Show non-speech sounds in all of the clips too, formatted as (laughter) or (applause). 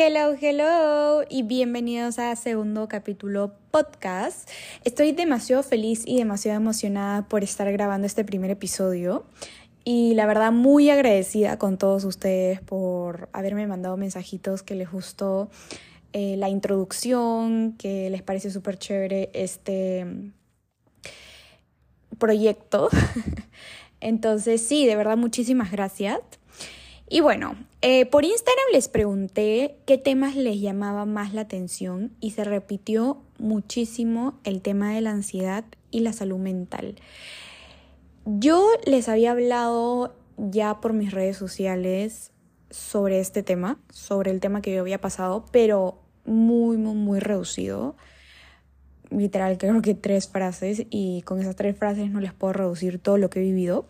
Hello, hello y bienvenidos a segundo capítulo podcast. Estoy demasiado feliz y demasiado emocionada por estar grabando este primer episodio y la verdad muy agradecida con todos ustedes por haberme mandado mensajitos que les gustó eh, la introducción, que les parece súper chévere este proyecto. (laughs) Entonces sí, de verdad muchísimas gracias. Y bueno, eh, por Instagram les pregunté qué temas les llamaba más la atención y se repitió muchísimo el tema de la ansiedad y la salud mental. Yo les había hablado ya por mis redes sociales sobre este tema, sobre el tema que yo había pasado, pero muy, muy, muy reducido. Literal, creo que tres frases y con esas tres frases no les puedo reducir todo lo que he vivido.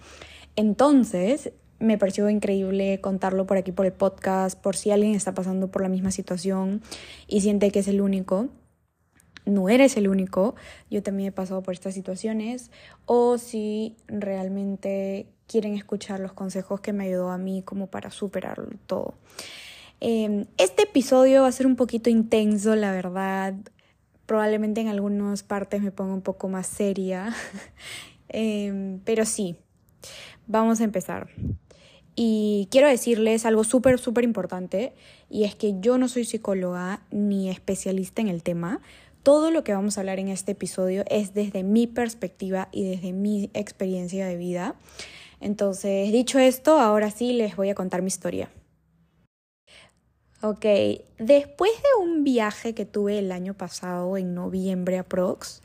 Entonces, me pareció increíble contarlo por aquí por el podcast, por si alguien está pasando por la misma situación y siente que es el único. No eres el único, yo también he pasado por estas situaciones, o si realmente quieren escuchar los consejos que me ayudó a mí como para superarlo todo. Em, este episodio va a ser un poquito intenso, la verdad. Probablemente en algunas partes me ponga un poco más seria, (laughs) em, pero sí, vamos a empezar. Y quiero decirles algo súper, súper importante, y es que yo no soy psicóloga ni especialista en el tema. Todo lo que vamos a hablar en este episodio es desde mi perspectiva y desde mi experiencia de vida. Entonces, dicho esto, ahora sí les voy a contar mi historia. Ok, después de un viaje que tuve el año pasado, en noviembre aprox,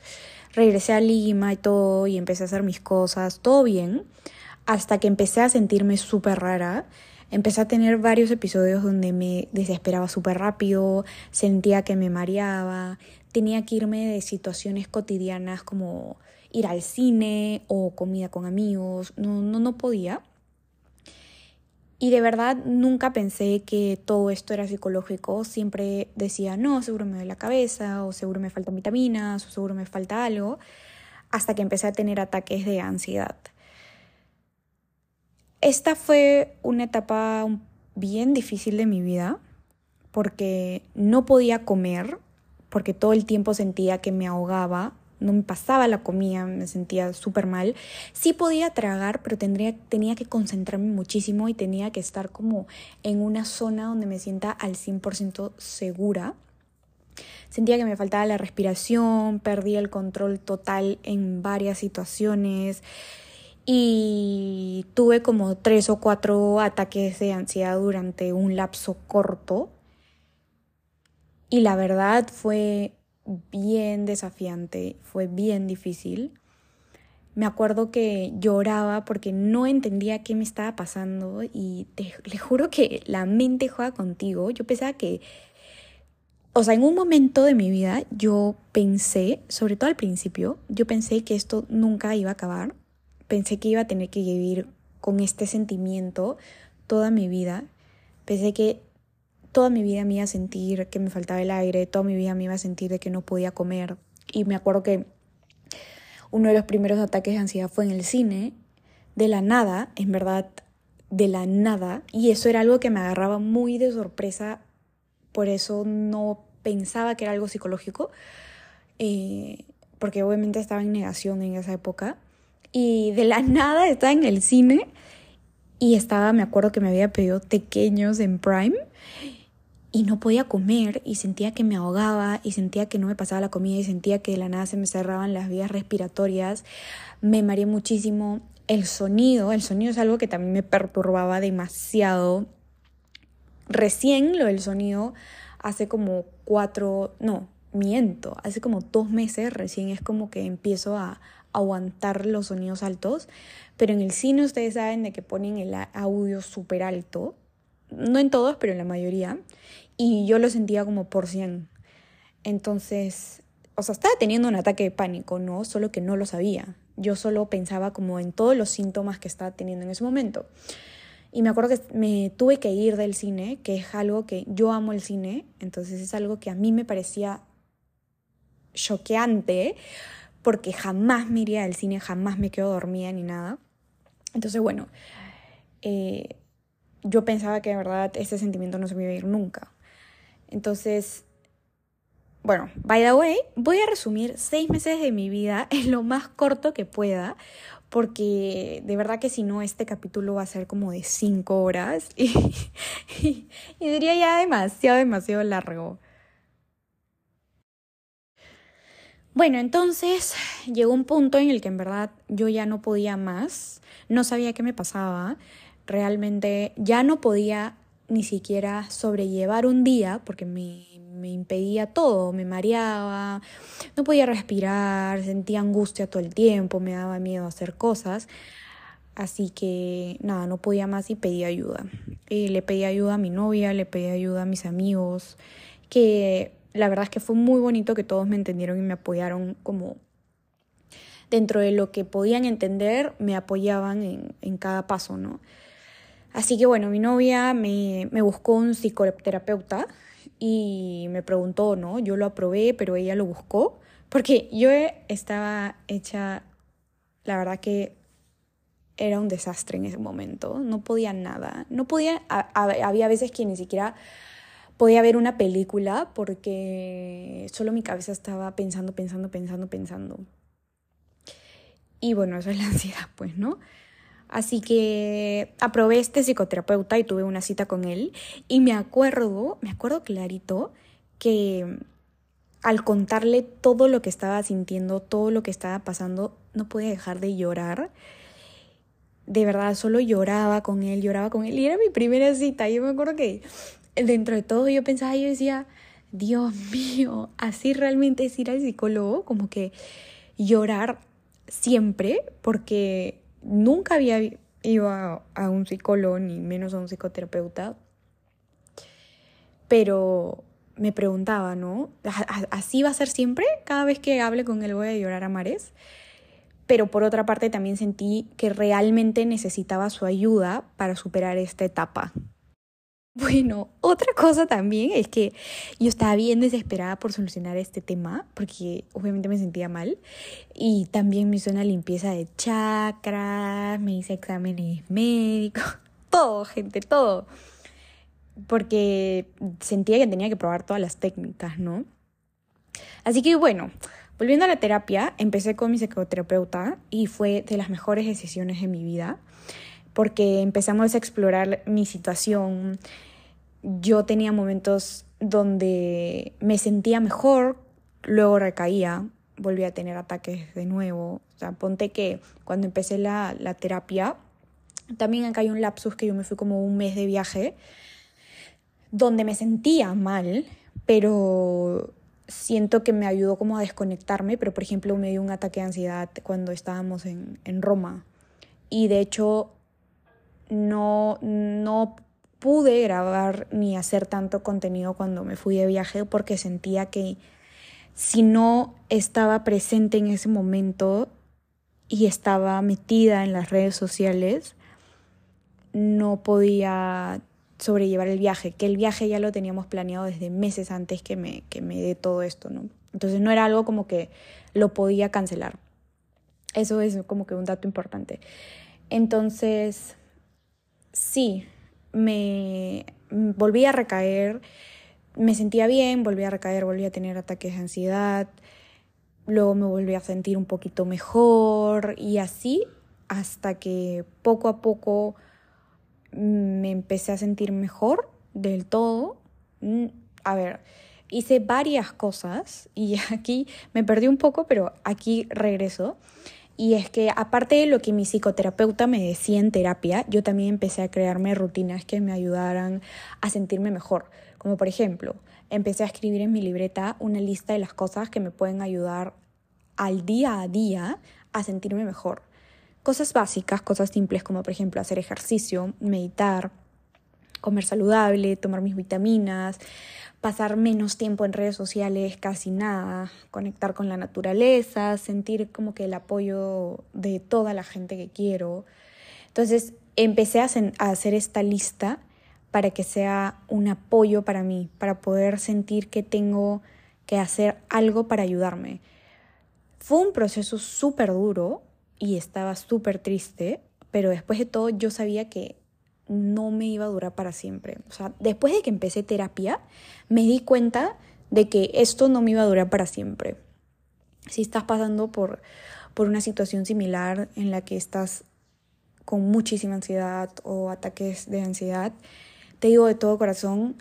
regresé a Lima y todo, y empecé a hacer mis cosas, todo bien hasta que empecé a sentirme súper rara. Empecé a tener varios episodios donde me desesperaba súper rápido, sentía que me mareaba, tenía que irme de situaciones cotidianas como ir al cine o comida con amigos, no, no, no podía. Y de verdad nunca pensé que todo esto era psicológico. Siempre decía, no, seguro me duele la cabeza, o seguro me faltan vitaminas, o seguro me falta algo, hasta que empecé a tener ataques de ansiedad. Esta fue una etapa bien difícil de mi vida porque no podía comer, porque todo el tiempo sentía que me ahogaba, no me pasaba la comida, me sentía súper mal. Sí podía tragar, pero tendría, tenía que concentrarme muchísimo y tenía que estar como en una zona donde me sienta al 100% segura. Sentía que me faltaba la respiración, perdí el control total en varias situaciones y tuve como tres o cuatro ataques de ansiedad durante un lapso corto y la verdad fue bien desafiante, fue bien difícil. Me acuerdo que lloraba porque no entendía qué me estaba pasando y te, le juro que la mente juega contigo. Yo pensaba que, o sea, en un momento de mi vida yo pensé, sobre todo al principio, yo pensé que esto nunca iba a acabar pensé que iba a tener que vivir con este sentimiento toda mi vida. Pensé que toda mi vida me iba a sentir que me faltaba el aire, toda mi vida me iba a sentir de que no podía comer. Y me acuerdo que uno de los primeros ataques de ansiedad fue en el cine, de la nada, en verdad, de la nada. Y eso era algo que me agarraba muy de sorpresa, por eso no pensaba que era algo psicológico, eh, porque obviamente estaba en negación en esa época y de la nada estaba en el cine y estaba, me acuerdo que me había pedido pequeños en Prime y no podía comer y sentía que me ahogaba y sentía que no me pasaba la comida y sentía que de la nada se me cerraban las vías respiratorias. Me mareé muchísimo. El sonido, el sonido es algo que también me perturbaba demasiado. Recién lo del sonido hace como cuatro, no, miento, hace como dos meses recién es como que empiezo a, aguantar los sonidos altos, pero en el cine ustedes saben de que ponen el audio súper alto, no en todos, pero en la mayoría, y yo lo sentía como por 100. Entonces, o sea, estaba teniendo un ataque de pánico, ¿no? Solo que no lo sabía. Yo solo pensaba como en todos los síntomas que estaba teniendo en ese momento. Y me acuerdo que me tuve que ir del cine, que es algo que yo amo el cine, entonces es algo que a mí me parecía choqueante, porque jamás me iría del cine, jamás me quedo dormida ni nada. Entonces, bueno, eh, yo pensaba que de verdad ese sentimiento no se me iba a ir nunca. Entonces, bueno, by the way, voy a resumir seis meses de mi vida (laughs) en lo más corto que pueda, porque de verdad que si no, este capítulo va a ser como de cinco horas (laughs) y, y, diría ya demasiado, demasiado largo. Bueno, entonces llegó un punto en el que en verdad yo ya no podía más, no sabía qué me pasaba, realmente ya no podía ni siquiera sobrellevar un día porque me, impedía todo, me mareaba, no podía respirar, sentía angustia todo el tiempo, me daba miedo hacer cosas. Así que nada, no podía más y pedí ayuda. Y le pedí ayuda a mi novia, le pedí ayuda a mis amigos, que la verdad es que fue muy bonito que todos me entendieron y me apoyaron como dentro de lo que podían entender, me apoyaban en, en cada paso, ¿no? Así que bueno, mi novia me, me buscó un psicoterapeuta y me preguntó, ¿no? Yo lo aprobé, pero ella lo buscó, porque yo estaba hecha, la verdad que era un desastre en ese momento, no podía nada, no podía, había veces que ni siquiera podía ver una película porque solo mi cabeza estaba pensando, pensando, pensando, pensando. Y bueno, eso es la (laughs) ansiedad, pues, ¿no? Así que aprobé este psicoterapeuta y tuve una cita con él. Y me acuerdo, me acuerdo clarito que al contarle todo lo que estaba sintiendo, todo lo que estaba pasando, no podía dejar de llorar. De verdad, solo lloraba con él, lloraba con él. Y era mi primera cita. Yo me acuerdo que dentro de todo yo pensaba, yo decía, Dios (laughs) mío, así realmente es ir al psicólogo, como que llorar siempre, porque nunca había ido a, un psicólogo, ni menos a un psicoterapeuta, pero me preguntaba, ¿no? ¿Así va a ser siempre? Cada vez que hable con él voy a llorar a mares. Pero por otra parte también sentí que realmente necesitaba su ayuda para superar esta etapa. Bueno, otra cosa también es que yo estaba bien desesperada por solucionar este tema, porque obviamente me sentía mal. Y también me hice una limpieza de chakras, me hice exámenes médicos, (laughs) todo, gente, todo. Porque sentía que tenía que probar todas las técnicas, ¿no? Así que bueno, volviendo a la terapia, empecé con mi psicoterapeuta y fue de las mejores decisiones de mi vida porque empezamos a explorar mi situación. Yo tenía momentos donde me sentía mejor, luego recaía, volví a tener ataques de nuevo. O sea, ponte que cuando empecé la, la terapia, también acá hay un lapsus que yo me fui como un mes de viaje, donde me sentía mal, pero siento que me ayudó como a desconectarme, pero por ejemplo me dio un ataque de ansiedad cuando estábamos en, en Roma. Y de hecho no, no pude grabar ni hacer tanto contenido cuando me fui de viaje porque sentía que si no estaba presente en ese momento y estaba metida en las redes sociales, no podía sobrellevar el viaje, que el viaje ya lo teníamos planeado desde meses antes que me, que me dé todo esto, ¿no? Entonces no era algo como que lo podía cancelar. Eso es como que un dato importante. Entonces, sí, me volví a recaer, me sentía bien, volví a recaer, volví a tener ataques de ansiedad, luego me volví a sentir un poquito mejor y así hasta que poco a poco me empecé a sentir mejor del todo. Mm, a ver, hice varias cosas y (laughs) aquí me perdí un poco, pero aquí regreso. Y es que aparte de lo que mi psicoterapeuta me decía en terapia, yo también empecé a crearme rutinas que me ayudaran a sentirme mejor. Como por ejemplo, empecé a escribir en mi libreta una lista de las cosas que me pueden ayudar al día a día a sentirme mejor. Cosas básicas, cosas simples como por ejemplo hacer ejercicio, meditar, comer saludable, tomar mis vitaminas, pasar menos tiempo en redes sociales, casi nada, conectar con la naturaleza, sentir como que el apoyo de toda la gente que quiero. Entonces empecé a, hacer esta lista para que sea un apoyo para mí, para poder sentir que tengo que hacer algo para ayudarme. Fue un proceso súper duro y estaba súper triste, pero después de todo yo sabía que no me iba a durar para siempre. O sea, después de que empecé terapia, me di cuenta de que esto no me iba a durar para siempre. Si estás pasando por, por una situación similar en la que estás con muchísima ansiedad o ataques de ansiedad, te digo de todo corazón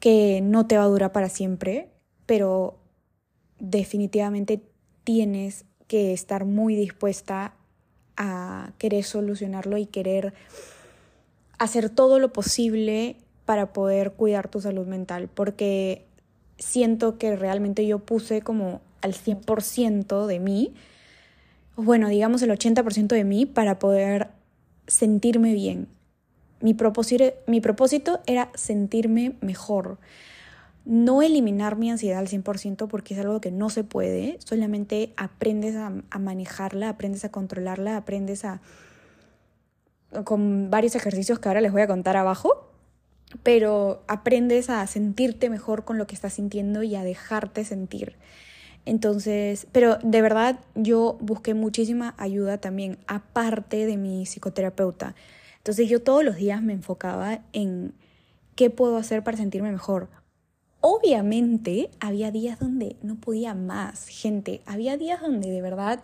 que no te va a durar para siempre, pero definitivamente tienes que estar muy dispuesta a querer solucionarlo y querer hacer todo lo posible para poder cuidar tu salud mental, porque siento que realmente yo puse como al 100% de mí, bueno, digamos el 80% de mí para poder sentirme bien. Mi propósito, mi propósito era sentirme mejor. No eliminar mi ansiedad al 100% porque es algo que no se puede, solamente aprendes a, a manejarla, aprendes a controlarla, aprendes a... con varios ejercicios que ahora les voy a contar abajo, pero aprendes a sentirte mejor con lo que estás sintiendo y a dejarte sentir. Entonces, pero de verdad yo busqué muchísima ayuda también, aparte de mi psicoterapeuta. Entonces yo todos los días me enfocaba en qué puedo hacer para sentirme mejor. Obviamente había días donde no podía más, gente. Había días donde de verdad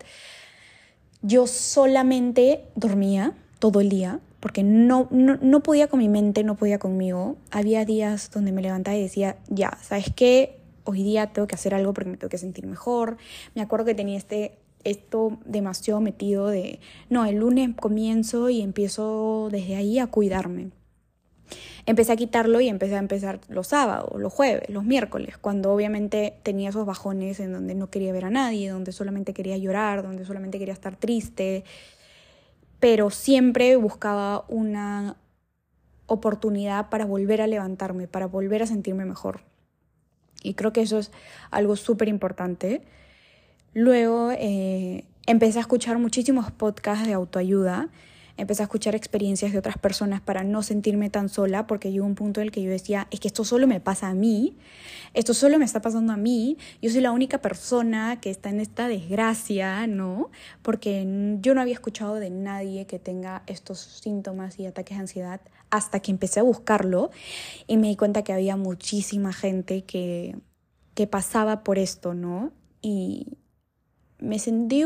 yo solamente dormía todo el día porque no, no, no podía con mi mente, no podía conmigo. Había días donde me levantaba y decía, ya, ¿sabes qué? hoy día tengo que hacer algo porque me tengo que sentir mejor. Me acuerdo que tenía este esto demasiado metido de, no, el lunes comienzo y empiezo desde ahí a cuidarme. Empecé a quitarlo y empecé a empezar los sábados, los jueves, los miércoles, cuando obviamente tenía esos bajones en donde no quería ver a nadie, donde solamente quería llorar, donde solamente quería estar triste, pero siempre buscaba una oportunidad para volver a levantarme, para volver a sentirme mejor. Y creo que eso es algo súper importante. Luego eh, empecé a escuchar muchísimos podcasts de autoayuda. Empecé a escuchar experiencias de otras personas para no sentirme tan sola, porque llegó un punto en el que yo decía, es que esto solo me pasa a mí, esto solo me está pasando a mí, yo soy la única persona que está en esta desgracia, ¿no? Porque yo no había escuchado de nadie que tenga estos síntomas y ataques de ansiedad hasta que empecé a buscarlo y me di cuenta que había muchísima gente que, que pasaba por esto, ¿no? Y me sentí,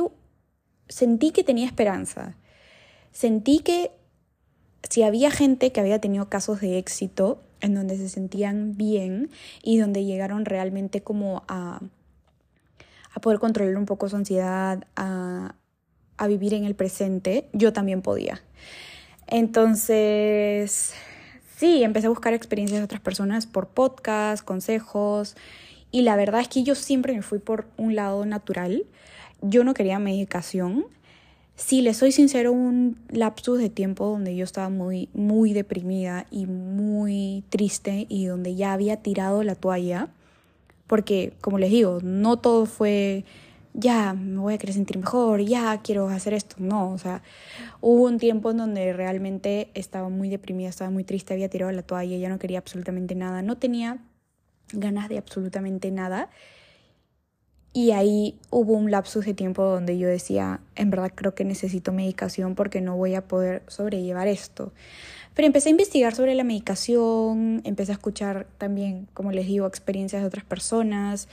sentí que tenía esperanza. Sentí que si había gente que había tenido casos de éxito en donde se sentían bien y donde llegaron realmente como a, a poder controlar un poco su ansiedad, a, a vivir en el presente, yo también podía. Entonces, sí, empecé a buscar experiencias de otras personas por podcast, consejos, y la verdad es que yo siempre me fui por un lado natural. Yo no quería medicación. Si les soy sincero, un lapsus de tiempo donde yo estaba muy, muy deprimida y muy triste y donde ya había tirado la toalla, porque como les digo, no todo fue ya me voy a querer sentir mejor, ya quiero hacer esto. No, o sea, hubo un tiempo en donde realmente estaba muy deprimida, estaba muy triste, había tirado la toalla, ya no quería absolutamente nada, no tenía ganas de absolutamente nada. Y ahí hubo un lapsus de tiempo donde yo decía, en verdad creo que necesito medicación porque no voy a poder sobrellevar esto. Pero empecé a investigar sobre la medicación, empecé a escuchar también, como les digo, experiencias de otras personas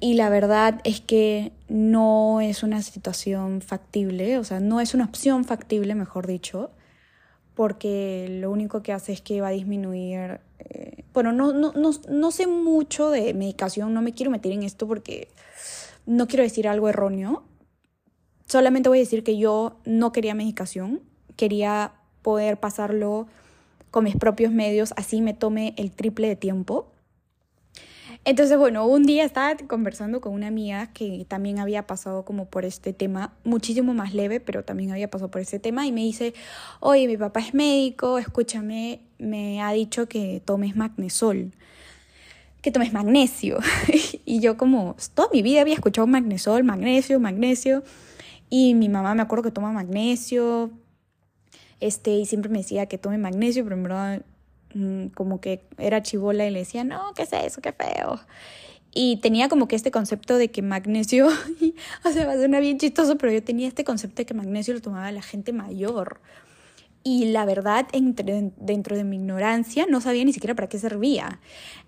y la verdad es que no es una situación factible, o sea, no es una opción factible, mejor dicho, porque lo único que hace es que va a disminuir... Bueno, no, no, no, no sé mucho de medicación, no me quiero meter en esto porque no quiero decir algo erróneo. Solamente voy a decir que yo no quería medicación, quería poder pasarlo con mis propios medios, así me tome el triple de tiempo. Entonces, bueno, un día estaba conversando con una amiga que también había pasado como por este tema, muchísimo más leve, pero también había pasado por este tema y me dice, oye, mi papá es médico, escúchame, me ha dicho que tomes magnesol, que tomes magnesio. (laughs) y yo como toda mi vida había escuchado magnesol, magnesio, magnesio. Y mi mamá me acuerdo que toma magnesio, este, y siempre me decía que tome magnesio, pero en verdad Mm, como que era chivola y le decía, no, ¿qué es eso? Qué feo. Y tenía como que este concepto de que magnesio, (laughs) o sea, va a bien chistoso, pero yo tenía este concepto de que magnesio lo tomaba la gente mayor. Y la verdad, entre, dentro de mi ignorancia, no sabía ni siquiera para qué servía.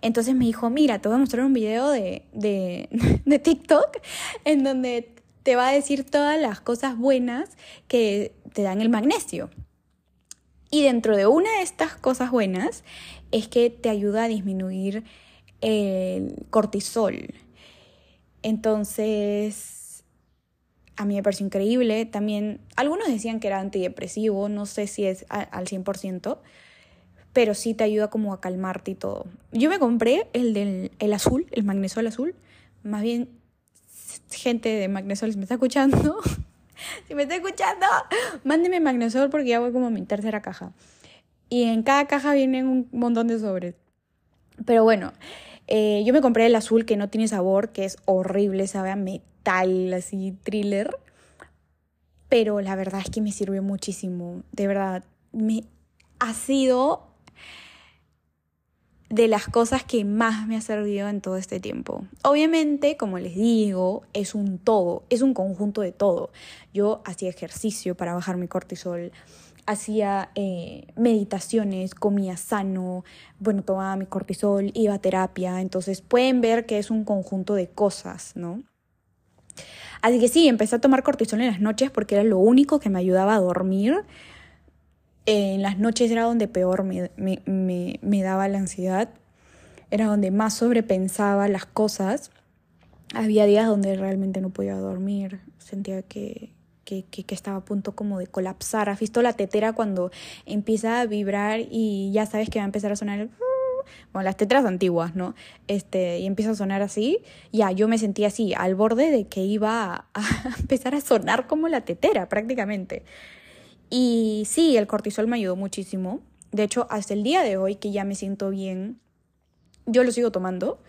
Entonces me dijo, mira, te voy a mostrar un video de, de, (laughs) de TikTok en donde te va a decir todas las cosas buenas que te dan el magnesio. Y dentro de una de estas cosas buenas es que te ayuda a disminuir el cortisol. Entonces, a mí me pareció increíble. También, algunos decían que era antidepresivo, no sé si es al 100%, pero sí te ayuda como a calmarte y todo. Yo me compré el del el azul, el magnesol azul. Más bien, gente de magnesol, si me está escuchando, (laughs) si me está escuchando, mándeme magnesol porque ya voy como a mi tercera caja. Y en cada caja vienen un montón de sobres. Pero bueno, eh, yo me compré el azul que no tiene sabor, que es horrible, sabe a metal, así, thriller. Pero la verdad es que me sirvió muchísimo. De verdad, me ha sido de las cosas que más me ha servido en todo este tiempo. Obviamente, como les digo, es un todo, es un conjunto de todo. Yo hacía ejercicio para bajar mi cortisol, hacía eh, meditaciones, comía sano, bueno, tomaba mi cortisol, iba a terapia, entonces pueden ver que es un conjunto de cosas, ¿no? Así que sí, empecé a tomar cortisol en las noches porque era lo único que me ayudaba a dormir. En las noches era donde peor me, me daba la ansiedad, era donde más sobrepensaba las cosas. Había días donde realmente no podía dormir, sentía que, que, que, estaba a punto como de colapsar. ¿Has visto la tetera cuando empieza a vibrar y ya sabes que va a empezar a sonar (laughs) bueno, las tetras antiguas, ¿no? Este, y empieza a sonar así, ya, yo me sentía así, al borde de que iba (laughs) a, empezar a sonar como la tetera, prácticamente. Y sí, el cortisol me ayudó muchísimo. De hecho, hasta el día de hoy, que ya me siento bien, yo lo sigo tomando.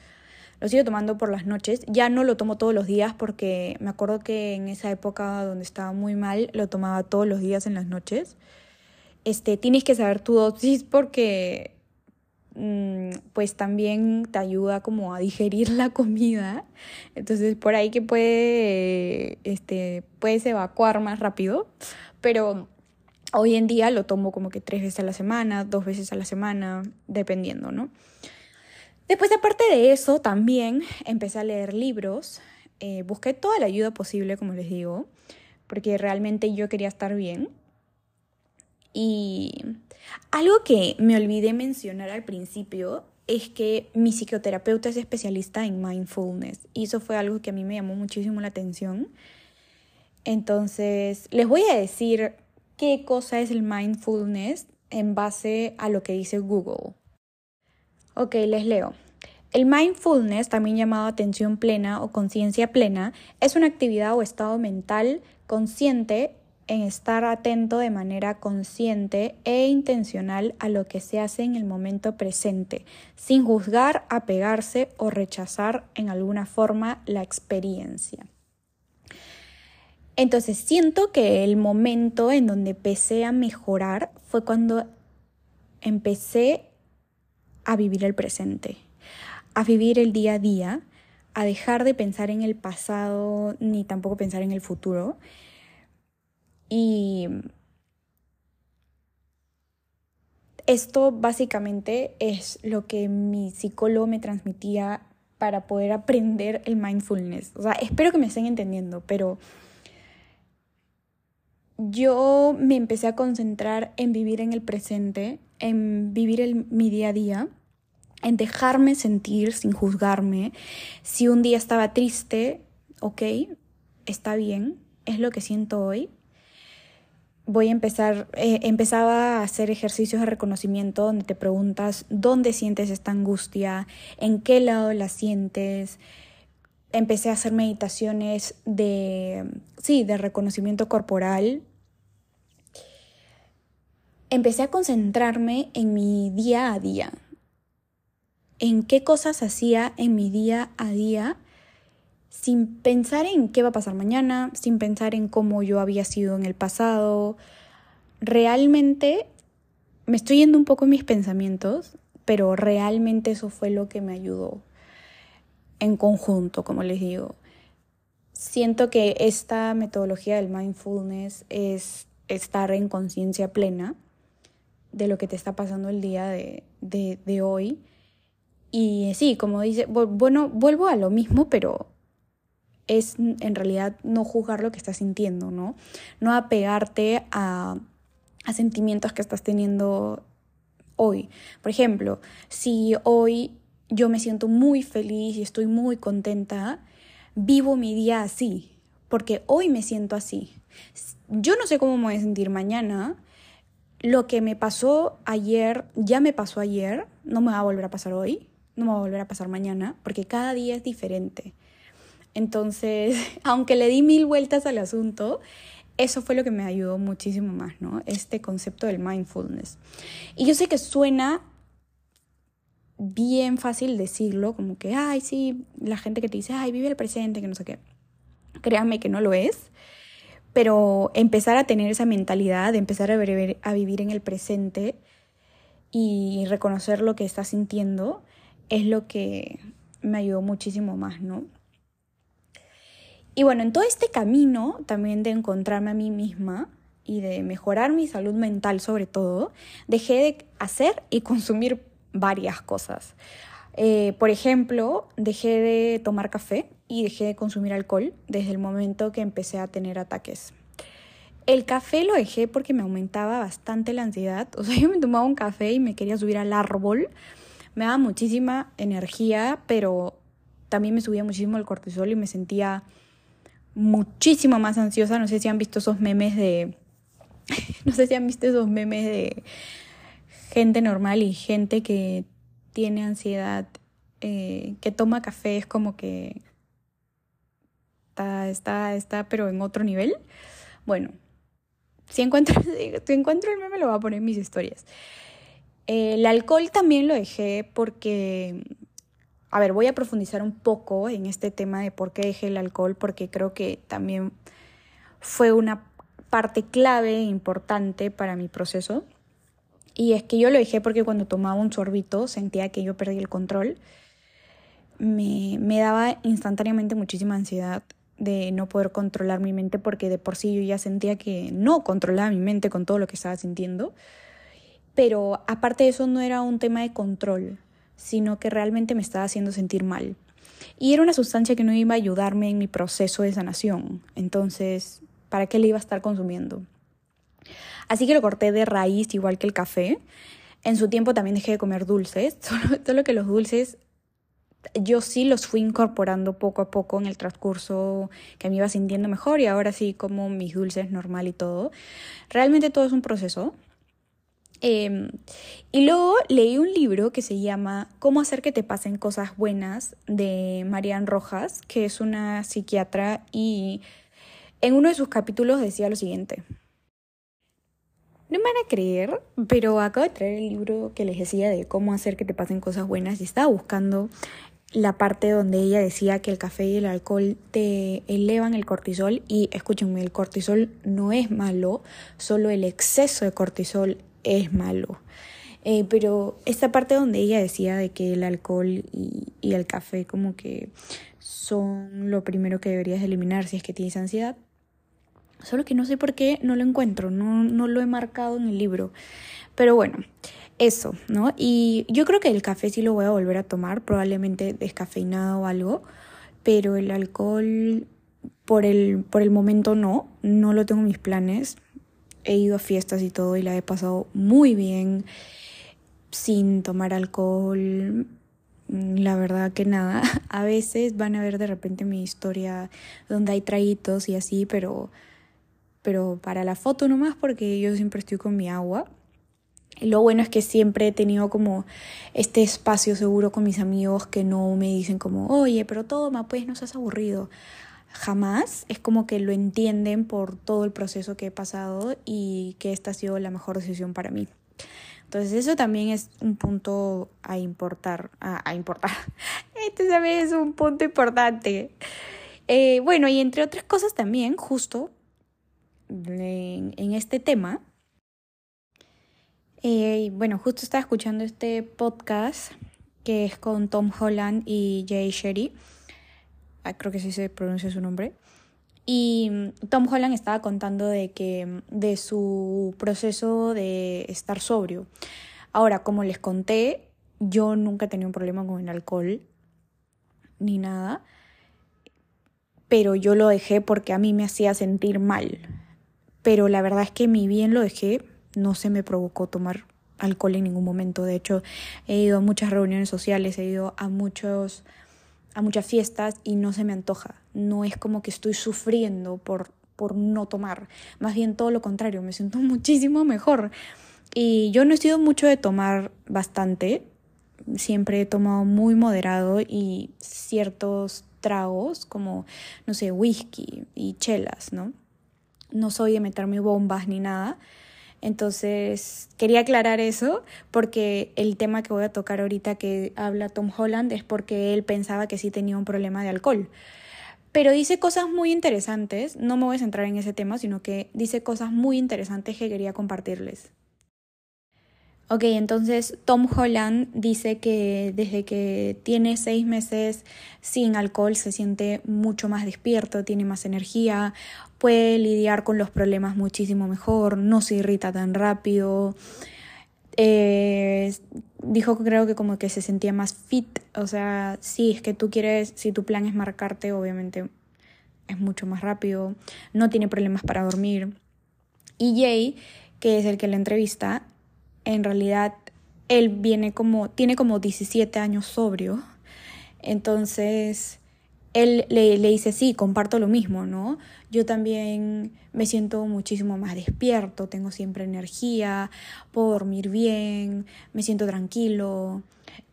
Lo sigo tomando por las noches. Ya no lo tomo todos los días porque me acuerdo que en esa época donde estaba muy mal lo tomaba todos los días en las noches. Este, tienes que saber tu dosis porque mm, pues también te ayuda como a digerir la comida. Entonces por ahí que puede, este, puedes evacuar más rápido. Pero hoy en día lo tomo como que tres veces a la semana, dos veces a la semana, dependiendo, ¿no? Después, aparte de eso, también empecé a leer libros. Eh, busqué toda la ayuda posible, como les digo, porque realmente yo quería estar bien. Y algo que me olvidé mencionar al principio es que mi psicoterapeuta es especialista en mindfulness y eso fue algo que a mí me llamó muchísimo la atención. Entonces, les voy a decir qué cosa es el mindfulness en base a lo que dice Google. Ok, les leo. El mindfulness, también llamado atención plena o conciencia plena, es una actividad o estado mental consciente en estar atento de manera consciente e intencional a lo que se hace en el momento presente, sin juzgar, apegarse o rechazar en alguna forma la experiencia. Entonces siento que el momento en donde empecé a mejorar fue cuando empecé a vivir el presente, a vivir el día a día, a dejar de pensar en el pasado ni tampoco pensar en el futuro. Y esto básicamente es lo que mi psicólogo me transmitía para poder aprender el mindfulness. O sea, espero que me estén entendiendo, pero yo me empecé a concentrar en vivir en el presente, en vivir mi día a día en dejarme sentir sin juzgarme. Si un día estaba triste, ok, está bien, es lo que siento hoy. Voy a empezar, eh, empezaba a hacer ejercicios de reconocimiento donde te preguntas dónde sientes esta angustia, en qué lado la sientes. Empecé a hacer meditaciones de, sí, de reconocimiento corporal. Empecé a concentrarme en mi día a día, en qué cosas hacía en mi día a día sin pensar en qué va a pasar mañana, sin pensar en cómo yo había sido en el pasado. Realmente me estoy yendo un poco en mis pensamientos, pero realmente eso fue lo que me ayudó en conjunto, como les digo. Siento que esta metodología del mindfulness es estar en conciencia plena de lo que te está pasando el día de, de, hoy. Y sí, como dice, bueno, vuelvo a lo mismo, pero es en realidad no juzgar lo que estás sintiendo, ¿no? No apegarte a, a sentimientos que estás teniendo hoy. Por ejemplo, si hoy yo me siento muy feliz y estoy muy contenta, vivo mi día así, porque hoy me siento así. Yo no sé cómo me voy a sentir mañana. Lo que me pasó ayer, ya me pasó ayer, no me va a volver a pasar hoy, no me va a volver a pasar mañana, porque cada día es diferente. Entonces, (laughs) aunque le di mil vueltas al asunto, eso fue lo que me ayudó muchísimo más, ¿no? Este concepto del mindfulness. Y yo sé que suena bien fácil decirlo, como que, ay, sí, la gente que te dice, ay, vive el presente, que no sé qué. Créanme que no lo es, pero empezar a tener esa mentalidad, de empezar a, a vivir en el presente y reconocer lo que estás sintiendo, es lo que me ayudó muchísimo más, ¿no? Y bueno, en todo este camino también de encontrarme a mí misma y de mejorar mi salud mental sobre todo, dejé de hacer y consumir varias cosas. Eh, por ejemplo, dejé de tomar café y dejé de consumir alcohol desde el momento que empecé a tener ataques. El café lo dejé porque me aumentaba bastante la ansiedad. O sea, (laughs) yo me tomaba un café y me quería subir al árbol. Me daba muchísima energía, pero también me subía muchísimo el cortisol y me sentía muchísimo más ansiosa. No sé si han visto esos memes de... (laughs) no sé si han visto esos memes de gente normal y gente que tiene ansiedad, eh, que toma café, es como que está, está, está, pero en otro nivel. Bueno, si encuentro, (laughs) si encuentro el meme lo voy a poner en mis historias. el alcohol también lo dejé porque a ver, voy a profundizar un poco en este tema de por qué dejé el alcohol, porque creo que también fue una parte clave e importante para mi proceso. Y es que yo lo dejé porque cuando tomaba un sorbito sentía que yo perdí el control. Me, me daba instantáneamente muchísima ansiedad de no poder controlar mi mente porque de por sí yo ya sentía que no controlaba mi mente con todo lo que estaba sintiendo. Pero aparte de eso no era un tema de control, sino que realmente me estaba haciendo sentir mal. Y era una sustancia que no iba a ayudarme en mi proceso de sanación. Entonces, ¿para qué le iba a estar consumiendo? Así que lo corté de raíz, igual que el café. En su tiempo también dejé de comer dulces, (laughs) solo, que los dulces yo sí los fui incorporando poco a poco en el transcurso que me iba sintiendo mejor y ahora sí como mis dulces normal y todo. Realmente todo es un proceso. Em, y luego leí un libro que se llama Cómo hacer que te pasen cosas buenas de Marian Rojas, que es una psiquiatra y en uno de sus capítulos decía lo siguiente. No me van a creer, pero acabo de traer el libro que les decía de cómo hacer que te pasen cosas buenas y estaba buscando la parte donde ella decía que el café y el alcohol te elevan el cortisol y escúchenme, el cortisol no es malo, solo el exceso de cortisol es malo. Eh, pero esta parte donde ella decía de que el alcohol y, y, el café como que son lo primero que deberías eliminar si es que tienes ansiedad, solo que no sé por qué no lo encuentro, no, no lo he marcado en el libro. Pero bueno, eso, ¿no? Y yo creo que el café sí lo voy a volver a tomar, probablemente descafeinado o algo, pero el alcohol por el, por el momento no, no lo tengo en mis planes he ido a fiestas y todo y la he pasado muy bien sin tomar alcohol. La verdad que nada. (laughs) A veces van a ver de repente mi historia donde hay traguitos y así, pero, pero para la foto nomás porque yo siempre estoy con mi agua. Y lo bueno es que siempre he tenido como este espacio seguro con mis amigos que no me dicen como, oye, pero toma, pues no seas aburrido jamás. Es como que lo entienden por todo el proceso que he pasado y que esta ha sido la mejor decisión para mí. Entonces eso también es un punto a importar, a, importar. (laughs) Este también es un punto importante. Eh, bueno, y entre otras cosas también, justo en, este tema, eh, bueno, justo estaba escuchando este podcast que es con Tom Holland y Jay Sherry. Ah, creo que sí se pronuncia su nombre. Y mm, Tom Holland estaba contando de que mm, de su proceso de estar sobrio. Ahora, como les conté, yo nunca he tenido un problema con el alcohol ni nada, pero yo lo dejé porque a mí me hacía sentir mal. Pero la verdad es que mi bien lo dejé, no se me provocó tomar alcohol en ningún momento. De hecho, he ido a muchas reuniones sociales, he ido a muchos a muchas fiestas y no se me antoja. No es como que estoy sufriendo por, por no tomar. Más bien todo lo contrario, me siento (laughs) muchísimo mejor. Y yo no he sido mucho de tomar bastante. Siempre he tomado muy moderado y ciertos tragos como, no sé, whisky y chelas, ¿no? No soy de meterme bombas ni nada. Entonces, quería aclarar eso porque el tema que voy a tocar ahorita que habla Tom Holland es porque él pensaba que sí tenía un problema de alcohol. Pero dice cosas muy interesantes, no me voy a centrar en ese tema, sino que dice cosas muy interesantes que quería compartirles. Ok, entonces Tom Holland dice que desde que tiene seis meses sin alcohol se siente mucho más despierto, tiene más energía, puede lidiar con los problemas muchísimo mejor, no se irrita tan rápido. Eh, dijo creo que como que se sentía más fit, o sea, sí, es que tú quieres, si tu plan es marcarte, obviamente es mucho más rápido, no tiene problemas para dormir. Y Jay, que es el que la entrevista, en realidad él viene como, tiene como 17 años sobrio. Entonces, él le, le, dice, sí, comparto lo mismo, ¿no? Yo también me siento muchísimo más despierto, tengo siempre energía, puedo dormir bien, me siento tranquilo.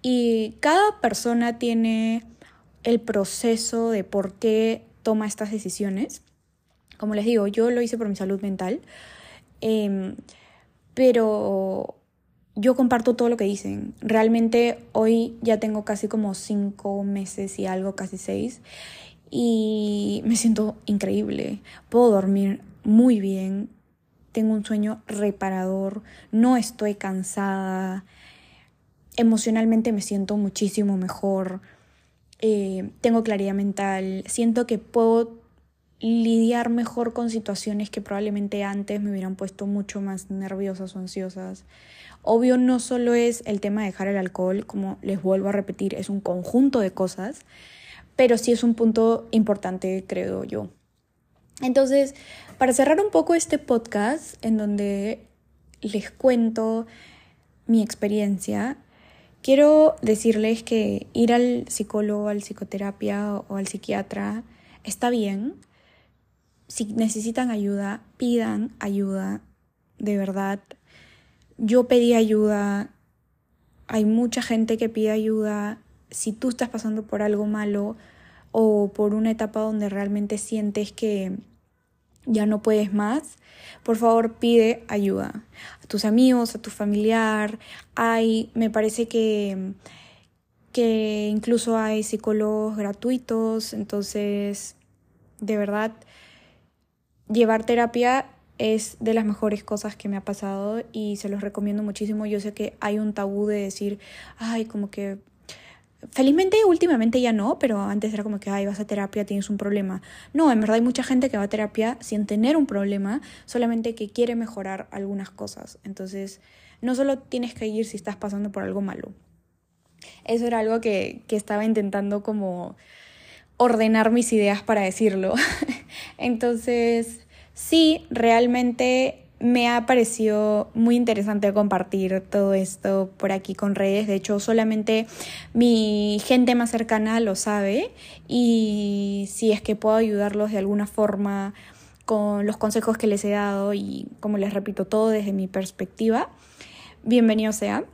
Y cada persona tiene el proceso de por qué toma estas decisiones. Como les digo, yo lo hice por mi salud mental, eh, pero yo comparto todo lo que dicen. Realmente hoy ya tengo casi como cinco meses y algo, casi seis, y me siento increíble. Puedo dormir muy bien, tengo un sueño reparador, no estoy cansada, emocionalmente me siento muchísimo mejor, eh, tengo claridad mental, siento que puedo lidiar mejor con situaciones que probablemente antes me hubieran puesto mucho más nerviosas o ansiosas. Obvio no solo es el tema de dejar el alcohol, como les vuelvo a repetir, es un conjunto de cosas, pero sí es un punto importante, creo yo. Entonces, para cerrar un poco este podcast en donde les cuento mi experiencia, quiero decirles que ir al psicólogo, al psicoterapia o al psiquiatra está bien. Si necesitan ayuda, pidan ayuda, de verdad yo pedí ayuda, hay mucha gente que pide ayuda. Si tú estás pasando por algo malo o por una etapa donde realmente sientes que ya no puedes más, por favor pide ayuda a tus amigos, a tu familiar. Hay, me parece que, que incluso hay psicólogos gratuitos, entonces, de verdad, llevar terapia es de las mejores cosas que me ha pasado y se los recomiendo muchísimo. Yo sé que hay un tabú de decir, ay, como que... Felizmente últimamente ya no, pero antes era como que, ay, vas a terapia, tienes un problema. No, en verdad hay mucha gente que va a terapia sin tener un problema, solamente que quiere mejorar algunas cosas. Entonces, no solo tienes que ir si estás pasando por algo malo. Eso era algo que, que estaba intentando como ordenar mis ideas para decirlo. (laughs) Entonces, sí, realmente me ha parecido muy interesante compartir todo esto por aquí con redes. De hecho, solamente mi gente más cercana lo sabe y si es que puedo ayudarlos de alguna forma con los consejos que les he dado y como les repito todo desde mi perspectiva, bienvenido sea.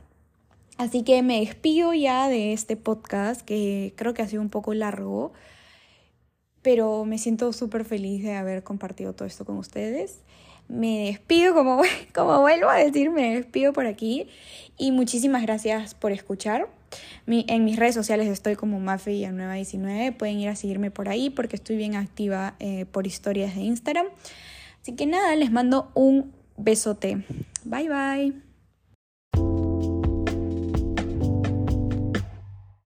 Así que me despido ya de este podcast que creo que ha sido un poco largo pero me siento súper feliz de haber compartido todo esto con ustedes. Me despido, como, (laughs) como vuelvo a decir, me despido por aquí y muchísimas gracias por escuchar. en mis redes sociales estoy como Mafe19, pueden ir a seguirme por ahí porque estoy bien activa eh, por historias de Instagram. Así que nada, les mando un besote. Bye bye.